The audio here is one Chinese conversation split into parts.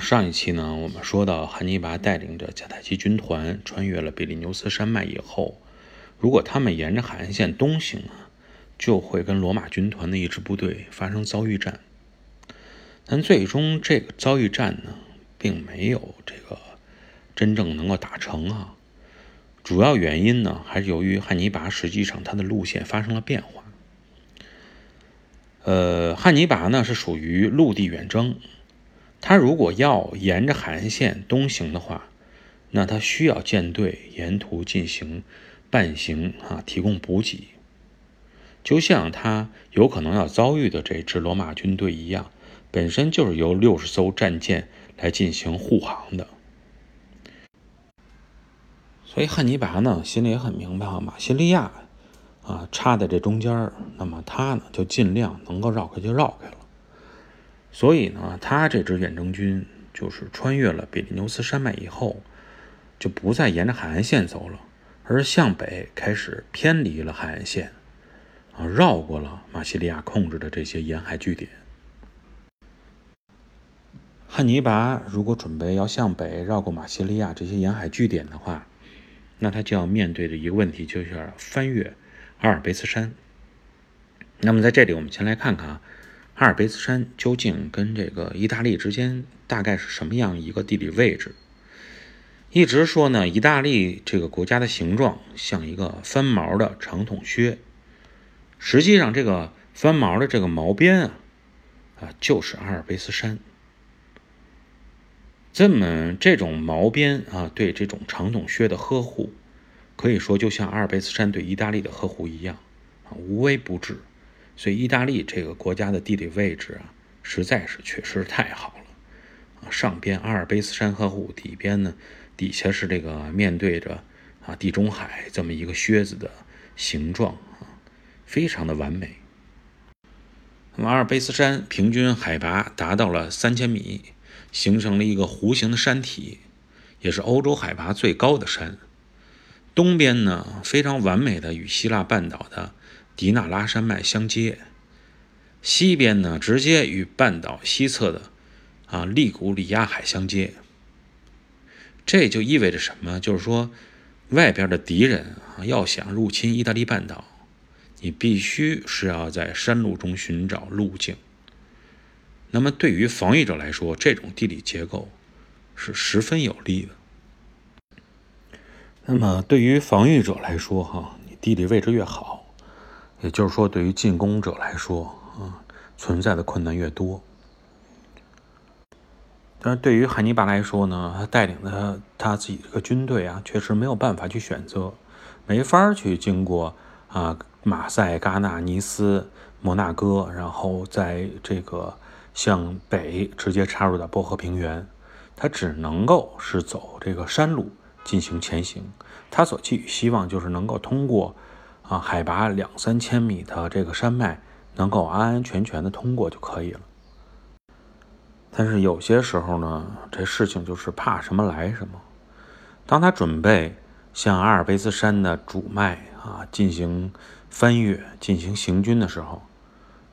上一期呢，我们说到汉尼拔带领着迦太基军团穿越了比利牛斯山脉以后，如果他们沿着海岸线东行啊，就会跟罗马军团的一支部队发生遭遇战。但最终这个遭遇战呢，并没有这个真正能够打成啊。主要原因呢，还是由于汉尼拔实际上他的路线发生了变化。呃，汉尼拔呢是属于陆地远征。他如果要沿着海岸线东行的话，那他需要舰队沿途进行伴行啊，提供补给。就像他有可能要遭遇的这支罗马军队一样，本身就是由六十艘战舰来进行护航的。所以汉尼拔呢，心里也很明白啊，马西利亚啊插在这中间那么他呢就尽量能够绕开就绕开了。所以呢，他这支远征军就是穿越了比利牛斯山脉以后，就不再沿着海岸线走了，而向北开始偏离了海岸线，啊，绕过了马西利亚控制的这些沿海据点。汉尼拔如果准备要向北绕过马西利亚这些沿海据点的话，那他就要面对的一个问题就是翻越阿尔卑斯山。那么在这里，我们先来看看啊。阿尔卑斯山究竟跟这个意大利之间大概是什么样一个地理位置？一直说呢，意大利这个国家的形状像一个翻毛的长筒靴，实际上这个翻毛的这个毛边啊，啊就是阿尔卑斯山。这么这种毛边啊，对这种长筒靴的呵护，可以说就像阿尔卑斯山对意大利的呵护一样啊，无微不至。所以，意大利这个国家的地理位置啊，实在是确实太好了啊！上边阿尔卑斯山呵护，底边呢，底下是这个面对着啊地中海这么一个靴子的形状啊，非常的完美。那么，阿尔卑斯山平均海拔达到了三千米，形成了一个弧形的山体，也是欧洲海拔最高的山。东边呢，非常完美的与希腊半岛的。迪纳拉山脉相接，西边呢直接与半岛西侧的啊利古里亚海相接。这就意味着什么？就是说，外边的敌人啊要想入侵意大利半岛，你必须是要在山路中寻找路径。那么对于防御者来说，这种地理结构是十分有利的。那么对于防御者来说，哈，你地理位置越好。也就是说，对于进攻者来说，啊，存在的困难越多。但是对于汉尼拔来说呢，他带领的他自己这个军队啊，确实没有办法去选择，没法去经过啊马赛、戛纳、尼斯、摩纳哥，然后在这个向北直接插入到波河平原，他只能够是走这个山路进行前行。他所寄予希望就是能够通过。啊，海拔两三千米的这个山脉能够安安全全的通过就可以了。但是有些时候呢，这事情就是怕什么来什么。当他准备向阿尔卑斯山的主脉啊进行翻越、进行行军的时候，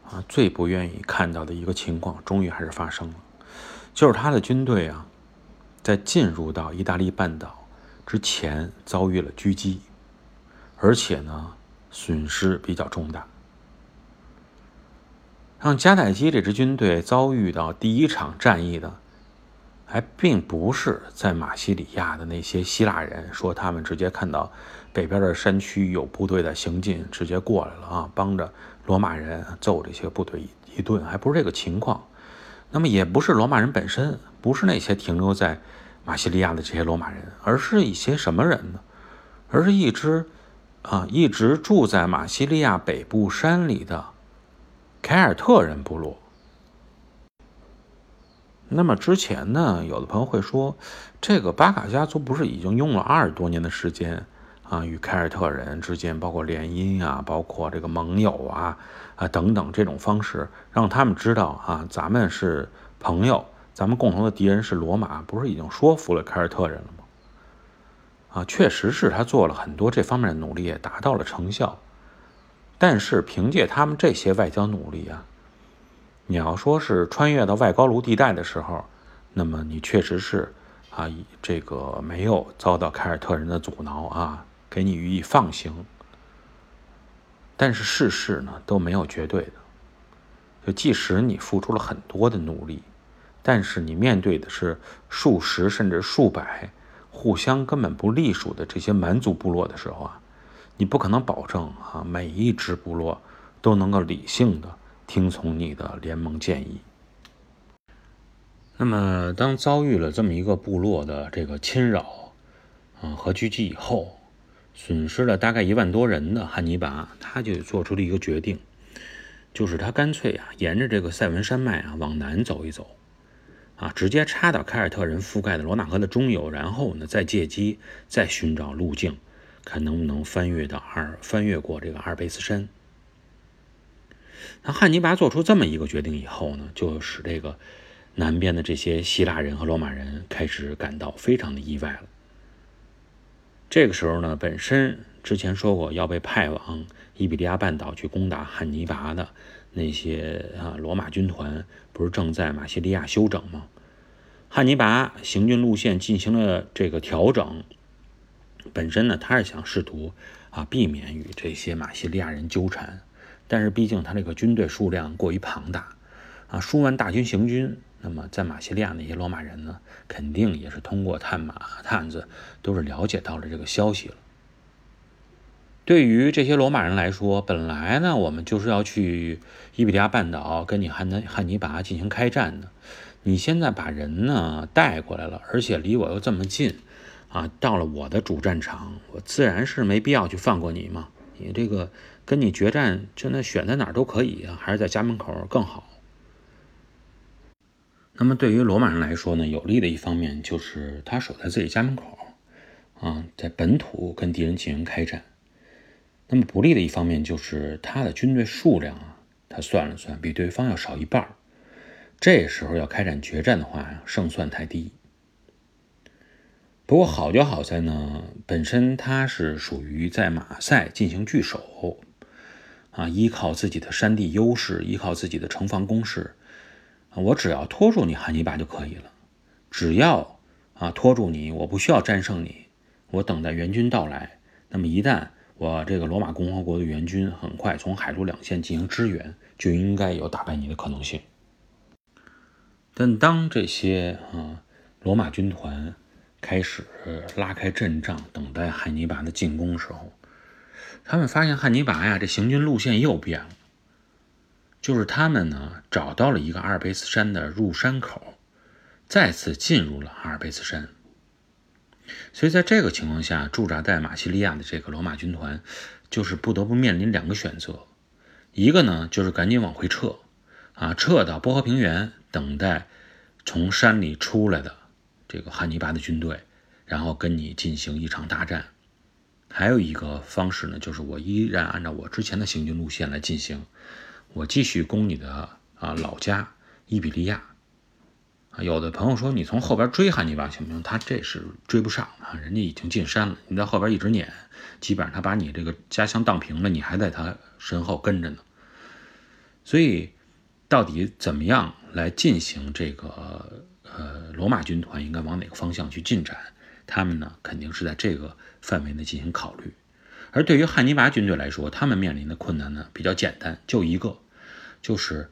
啊，最不愿意看到的一个情况，终于还是发生了，就是他的军队啊，在进入到意大利半岛之前遭遇了狙击，而且呢。损失比较重大，让迦太基这支军队遭遇到第一场战役的，还并不是在马西里亚的那些希腊人，说他们直接看到北边的山区有部队在行进，直接过来了啊，帮着罗马人揍这些部队一顿，还不是这个情况。那么也不是罗马人本身，不是那些停留在马西里亚的这些罗马人，而是一些什么人呢？而是一支。啊，一直住在马西利亚北部山里的凯尔特人部落。那么之前呢，有的朋友会说，这个巴卡家族不是已经用了二十多年的时间啊，与凯尔特人之间包括联姻啊，包括这个盟友啊啊等等这种方式，让他们知道啊，咱们是朋友，咱们共同的敌人是罗马，不是已经说服了凯尔特人了吗？啊，确实是他做了很多这方面的努力，也达到了成效。但是凭借他们这些外交努力啊，你要说是穿越到外高卢地带的时候，那么你确实是啊，这个没有遭到凯尔特人的阻挠啊，给你予以放行。但是世事呢都没有绝对的，就即使你付出了很多的努力，但是你面对的是数十甚至数百互相根本不隶属的这些蛮族部落的时候啊，你不可能保证啊每一支部落都能够理性的听从你的联盟建议。那么，当遭遇了这么一个部落的这个侵扰啊和狙击以后，损失了大概一万多人的汉尼拔，他就做出了一个决定，就是他干脆啊，沿着这个塞文山脉啊往南走一走，直接插到凯尔特人覆盖的罗纳河的中游，然后呢，再借机再寻找路径，看能不能翻越到阿尔，翻越过这个阿尔卑斯山。那汉尼拔做出这么一个决定以后呢，就使这个。南边的这些希腊人和罗马人开始感到非常的意外了。这个时候呢，本身之前说过要被派往伊比利亚半岛去攻打汉尼拔的那些啊罗马军团，不是正在马西利亚休整吗？汉尼拔行军路线进行了这个调整，本身呢，他是想试图啊避免与这些马西利亚人纠缠，但是毕竟他这个军队数量过于庞大，啊数万大军行军。那么，在马西利亚那些罗马人呢，肯定也是通过探马探子，都是了解到了这个消息了。对于这些罗马人来说，本来呢，我们就是要去伊比利亚半岛跟你汉尼汉尼拔进行开战的。你现在把人呢带过来了，而且离我又这么近，啊，到了我的主战场，我自然是没必要去放过你嘛。你这个跟你决战，就那选在哪儿都可以啊，还是在家门口更好。那么对于罗马人来说呢，有利的一方面就是他守在自己家门口，啊，在本土跟敌人进行开战。那么不利的一方面就是他的军队数量啊，他算了算比对方要少一半这时候要开展决战的话，胜算太低。不过好就好在呢，本身他是属于在马赛进行据守，啊，依靠自己的山地优势，依靠自己的城防工事。我只要拖住你汉尼拔就可以了，只要啊拖住你，我不需要战胜你，我等待援军到来。那么一旦我这个罗马共和国的援军很快从海陆两线进行支援，就应该有打败你的可能性。但当这些啊罗马军团开始拉开阵仗，等待汉尼拔的进攻时候，他们发现汉尼拔呀这行军路线又变了。就是他们呢找到了一个阿尔卑斯山的入山口，再次进入了阿尔卑斯山。所以在这个情况下，驻扎在马西利亚的这个罗马军团，就是不得不面临两个选择：一个呢就是赶紧往回撤，啊，撤到波河平原，等待从山里出来的这个汉尼拔的军队，然后跟你进行一场大战；还有一个方式呢，就是我依然按照我之前的行军路线来进行。我继续攻你的啊老家伊比利亚啊，有的朋友说你从后边追汉尼拔行不行？他这是追不上啊，人家已经进山了，你在后边一直撵，基本上他把你这个家乡荡平了，你还在他身后跟着呢。所以，到底怎么样来进行这个呃罗马军团应该往哪个方向去进展？他们呢肯定是在这个范围内进行考虑。而对于汉尼拔军队来说，他们面临的困难呢比较简单，就一个。就是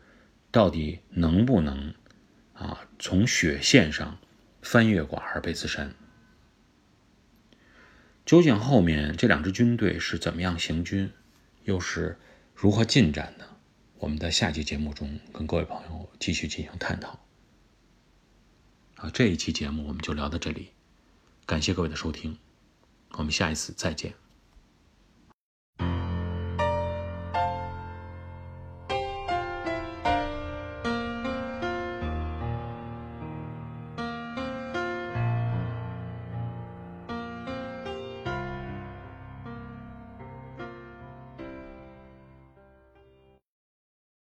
到底能不能啊从雪线上翻越过阿尔卑斯山？究竟后面这两支军队是怎么样行军，又是如何进展的？我们在下期节目中跟各位朋友继续进行探讨。好，这一期节目我们就聊到这里，感谢各位的收听，我们下一次再见。